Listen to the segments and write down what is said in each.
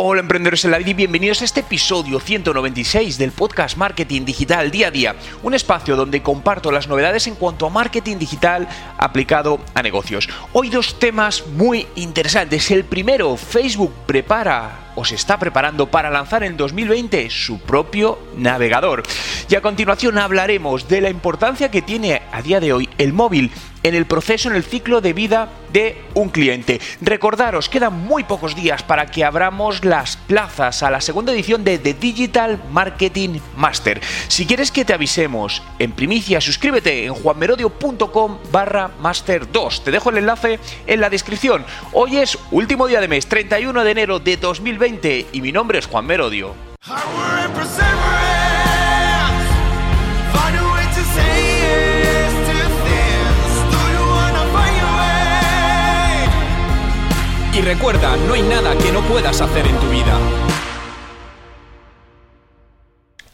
Hola emprendedores en la vida y bienvenidos a este episodio 196 del podcast Marketing Digital Día a Día, un espacio donde comparto las novedades en cuanto a marketing digital aplicado a negocios. Hoy dos temas muy interesantes. El primero, Facebook prepara o se está preparando para lanzar en 2020 su propio navegador. Y a continuación hablaremos de la importancia que tiene a día de hoy el móvil en el proceso, en el ciclo de vida de un cliente. Recordaros, quedan muy pocos días para que abramos las plazas a la segunda edición de The Digital Marketing Master. Si quieres que te avisemos en primicia, suscríbete en juanmerodio.com barra master 2. Te dejo el enlace en la descripción. Hoy es último día de mes, 31 de enero de 2020 y mi nombre es Juan Merodio. Y recuerda, no hay nada que no puedas hacer en tu vida.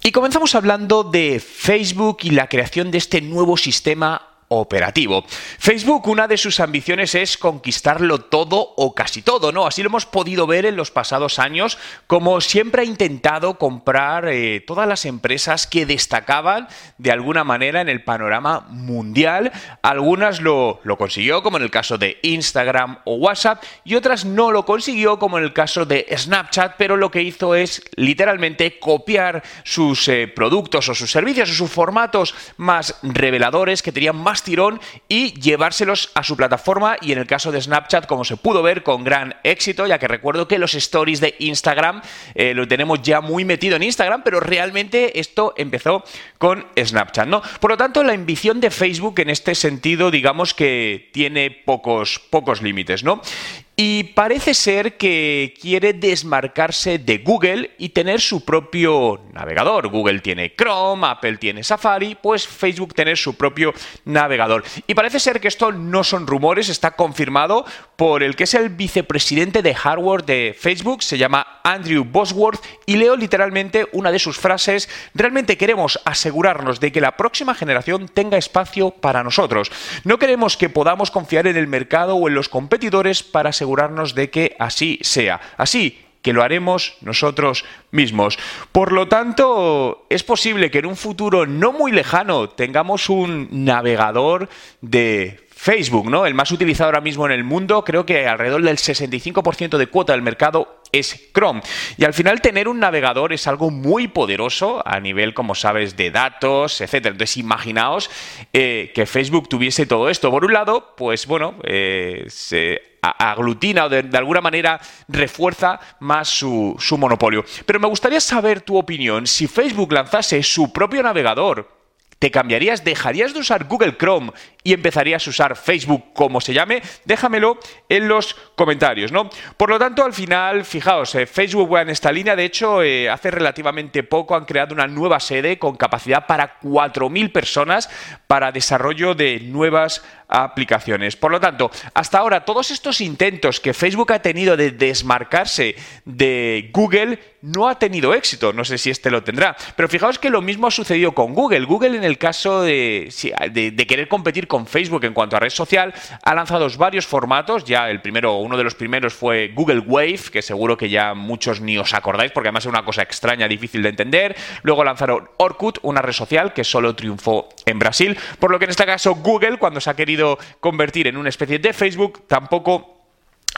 Y comenzamos hablando de Facebook y la creación de este nuevo sistema operativo. Facebook, una de sus ambiciones es conquistarlo todo o casi todo, ¿no? Así lo hemos podido ver en los pasados años, como siempre ha intentado comprar eh, todas las empresas que destacaban de alguna manera en el panorama mundial. Algunas lo, lo consiguió, como en el caso de Instagram o WhatsApp, y otras no lo consiguió, como en el caso de Snapchat, pero lo que hizo es literalmente copiar sus eh, productos o sus servicios o sus formatos más reveladores que tenían más tirón y llevárselos a su plataforma y en el caso de Snapchat, como se pudo ver, con gran éxito, ya que recuerdo que los stories de Instagram eh, lo tenemos ya muy metido en Instagram, pero realmente esto empezó con Snapchat, ¿no? Por lo tanto, la ambición de Facebook en este sentido, digamos que tiene pocos, pocos límites, ¿no? Y parece ser que quiere desmarcarse de Google y tener su propio navegador. Google tiene Chrome, Apple tiene Safari, pues Facebook tener su propio navegador. Y parece ser que esto no son rumores, está confirmado por el que es el vicepresidente de hardware de Facebook, se llama Andrew Bosworth, y leo literalmente una de sus frases, realmente queremos asegurarnos de que la próxima generación tenga espacio para nosotros. No queremos que podamos confiar en el mercado o en los competidores para asegurarnos de que así sea. Así que lo haremos nosotros mismos. Por lo tanto, es posible que en un futuro no muy lejano tengamos un navegador de Facebook, ¿no? El más utilizado ahora mismo en el mundo, creo que alrededor del 65% de cuota del mercado es Chrome. Y al final tener un navegador es algo muy poderoso a nivel, como sabes, de datos, etc. Entonces imaginaos eh, que Facebook tuviese todo esto. Por un lado, pues bueno, eh, se aglutina o de, alguna manera refuerza más su, su monopolio. Pero me gustaría saber tu opinión. Si Facebook lanzase su propio navegador, ¿te cambiarías? ¿Dejarías de usar Google Chrome y empezarías a usar Facebook como se llame, déjamelo en los comentarios, ¿no? Por lo tanto, al final, fijaos, eh, Facebook va en esta línea, de hecho, eh, hace relativamente poco han creado una nueva sede con capacidad para 4.000 personas para desarrollo de nuevas aplicaciones. Por lo tanto, hasta ahora todos estos intentos que Facebook ha tenido de desmarcarse de Google no ha tenido éxito. No sé si este lo tendrá. Pero fijaos que lo mismo ha sucedido con Google. Google en el caso de, de querer competir con Facebook en cuanto a red social, ha lanzado varios formatos. Ya el primero, uno de los primeros fue Google Wave, que seguro que ya muchos ni os acordáis, porque además es una cosa extraña, difícil de entender. Luego lanzaron Orkut, una red social que solo triunfó en Brasil. Por lo que en este caso Google, cuando se ha querido convertir en una especie de Facebook, tampoco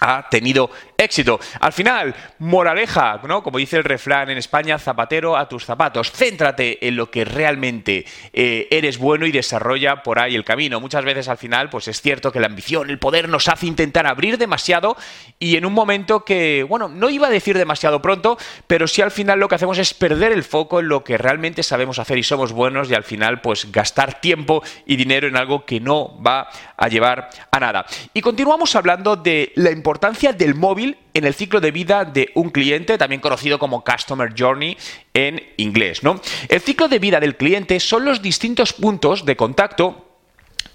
ha tenido éxito. Al final, moraleja, ¿no? Como dice el refrán en España, zapatero a tus zapatos. Céntrate en lo que realmente eh, eres bueno y desarrolla por ahí el camino. Muchas veces al final, pues es cierto que la ambición, el poder nos hace intentar abrir demasiado y en un momento que, bueno, no iba a decir demasiado pronto, pero sí al final lo que hacemos es perder el foco en lo que realmente sabemos hacer y somos buenos y al final, pues gastar tiempo y dinero en algo que no va a llevar a nada. Y continuamos hablando de la importancia del móvil en el ciclo de vida de un cliente, también conocido como Customer Journey en inglés. ¿no? El ciclo de vida del cliente son los distintos puntos de contacto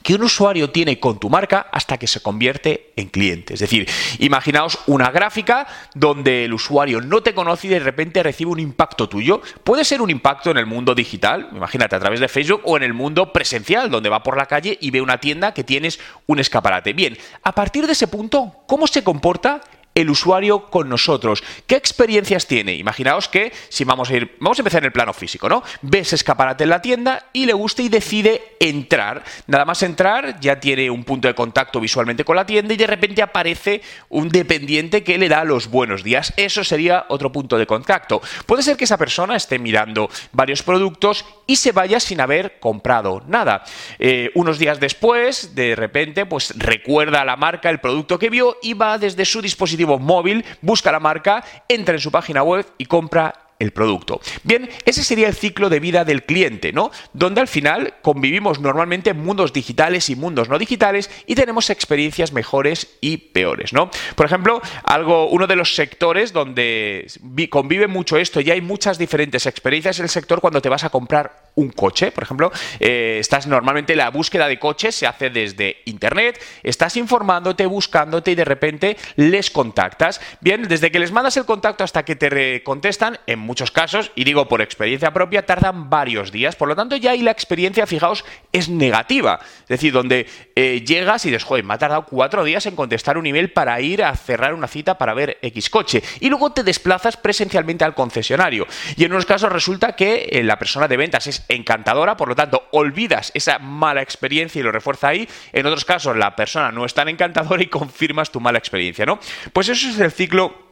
que un usuario tiene con tu marca hasta que se convierte en cliente. Es decir, imaginaos una gráfica donde el usuario no te conoce y de repente recibe un impacto tuyo. Puede ser un impacto en el mundo digital, imagínate a través de Facebook, o en el mundo presencial, donde va por la calle y ve una tienda que tienes un escaparate. Bien, a partir de ese punto, ¿cómo se comporta el usuario con nosotros? ¿Qué experiencias tiene? Imaginaos que si vamos a ir, vamos a empezar en el plano físico, ¿no? Ves escaparate en la tienda y le gusta y decide entrar. Nada más entrar, ya tiene un punto de contacto visualmente con la tienda y de repente aparece un dependiente que le da los buenos días. Eso sería otro punto de contacto. Puede ser que esa persona esté mirando varios productos y se vaya sin haber comprado nada. Eh, unos días después, de repente, pues recuerda la marca, el producto que vio y va desde su dispositivo móvil, busca la marca, entra en su página web y compra el producto. Bien, ese sería el ciclo de vida del cliente, ¿no? Donde al final convivimos normalmente en mundos digitales y mundos no digitales y tenemos experiencias mejores y peores, ¿no? Por ejemplo, algo, uno de los sectores donde convive mucho esto y hay muchas diferentes experiencias es el sector cuando te vas a comprar un coche, por ejemplo, eh, estás normalmente la búsqueda de coches se hace desde internet, estás informándote, buscándote y de repente les contactas. Bien, desde que les mandas el contacto hasta que te contestan, en muchos casos, y digo por experiencia propia, tardan varios días. Por lo tanto, ya ahí la experiencia, fijaos, es negativa. Es decir, donde eh, llegas y dices, joder, me ha tardado cuatro días en contestar un email para ir a cerrar una cita para ver X coche. Y luego te desplazas presencialmente al concesionario. Y en unos casos resulta que eh, la persona de ventas es encantadora, por lo tanto, olvidas esa mala experiencia y lo refuerza ahí. En otros casos, la persona no es tan encantadora y confirmas tu mala experiencia, ¿no? Pues eso es el ciclo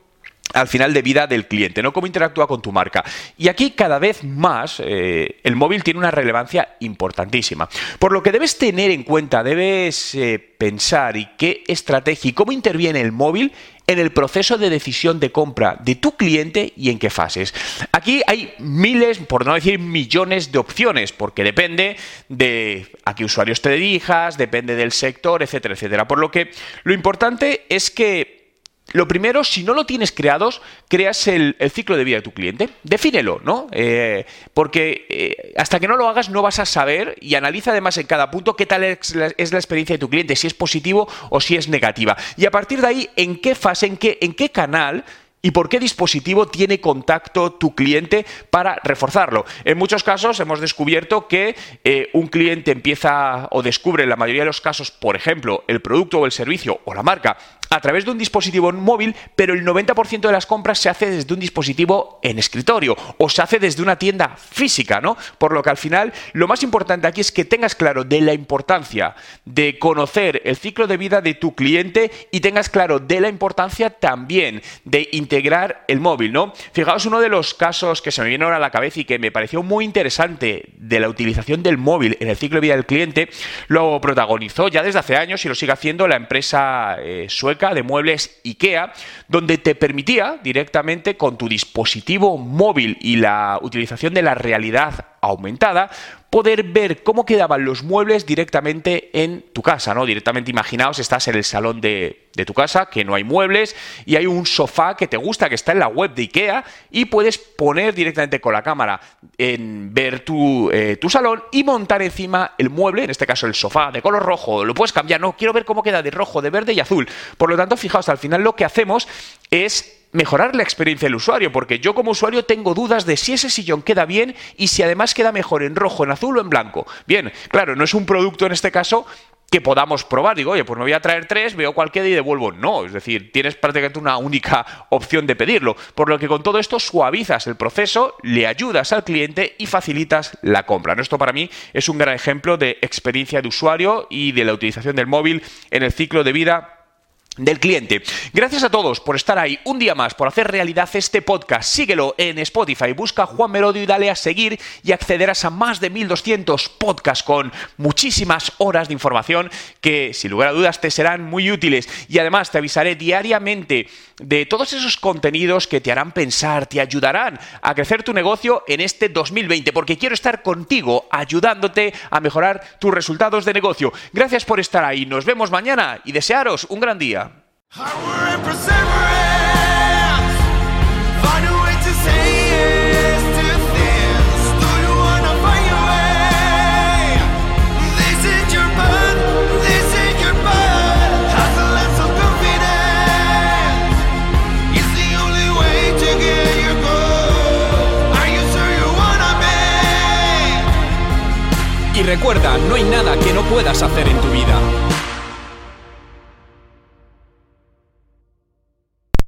al final de vida del cliente, ¿no? Cómo interactúa con tu marca. Y aquí cada vez más eh, el móvil tiene una relevancia importantísima. Por lo que debes tener en cuenta, debes eh, pensar y qué estrategia y cómo interviene el móvil en el proceso de decisión de compra de tu cliente y en qué fases. Aquí hay miles, por no decir millones de opciones, porque depende de a qué usuarios te dirijas, depende del sector, etcétera, etcétera. Por lo que lo importante es que lo primero, si no lo tienes creados, creas el, ciclo de vida de tu cliente. Defínelo, ¿no? Eh, porque eh, hasta que no lo hagas no vas a saber y analiza además en cada punto qué tal es la, experiencia de tu cliente, si es positivo o si es negativa. Y a partir de ahí, en qué fase, en qué, en qué canal ¿Y por qué dispositivo tiene contacto tu cliente para reforzarlo? En muchos casos hemos descubierto que eh, un cliente empieza o descubre en la mayoría de los casos, por ejemplo, el producto o el servicio o la marca a través de un dispositivo móvil, pero el 90% de las compras se hace desde un dispositivo en escritorio o se hace desde una tienda física, ¿no? Por lo que al final lo más importante aquí es que tengas claro de la importancia de conocer el ciclo de vida de tu cliente y tengas claro de la importancia también de integrar el móvil, ¿no? Fijaos uno de los casos que se me viene ahora a la cabeza y que me pareció muy interesante de la utilización del móvil en el ciclo de vida del cliente, lo protagonizó ya desde hace años y lo sigue haciendo la empresa eh, sueca de muebles IKEA, donde te permitía directamente con tu dispositivo móvil y la utilización de la realidad aumentada, poder ver cómo quedaban los muebles directamente en tu casa, ¿no? Directamente imaginaos, estás en el salón de, tu casa, que no hay muebles, y hay un sofá que te gusta, que está en la web de IKEA, y puedes poner directamente con la cámara en ver tu, eh, tu salón y montar encima el mueble, en este caso el sofá, de color rojo, lo puedes cambiar, no, quiero ver cómo queda de rojo, de verde y azul. Por lo tanto, fijaos, al final lo que hacemos es mejorar la experiencia del usuario, porque yo como usuario tengo dudas de si ese sillón queda bien y si además queda mejor en rojo, en azul o en blanco. Bien, claro, no es un producto en este caso que podamos probar. Digo, oye, pues me voy a traer tres, veo cuál queda y devuelvo. No, es decir, tienes prácticamente una única opción de pedirlo. Por lo que con todo esto suavizas el proceso, le ayudas al cliente y facilitas la compra. Esto para mí es un gran ejemplo de experiencia de usuario y de la utilización del móvil en el ciclo de vida del cliente. Gracias a todos por estar ahí un día más, por hacer realidad este podcast. Síguelo en Spotify, busca Juan Merodio y dale a seguir y accederás a más de 1200 podcasts con muchísimas horas de información que, sin lugar a dudas, te serán muy útiles. Y además te avisaré diariamente de todos esos contenidos que te harán pensar, te ayudarán a crecer tu negocio en este 2020, porque quiero estar contigo ayudándote a mejorar tus resultados de negocio. Gracias por estar ahí. Nos vemos mañana y desearos un gran día. Y recuerda, no hay nada que no puedas hacer en tu vida.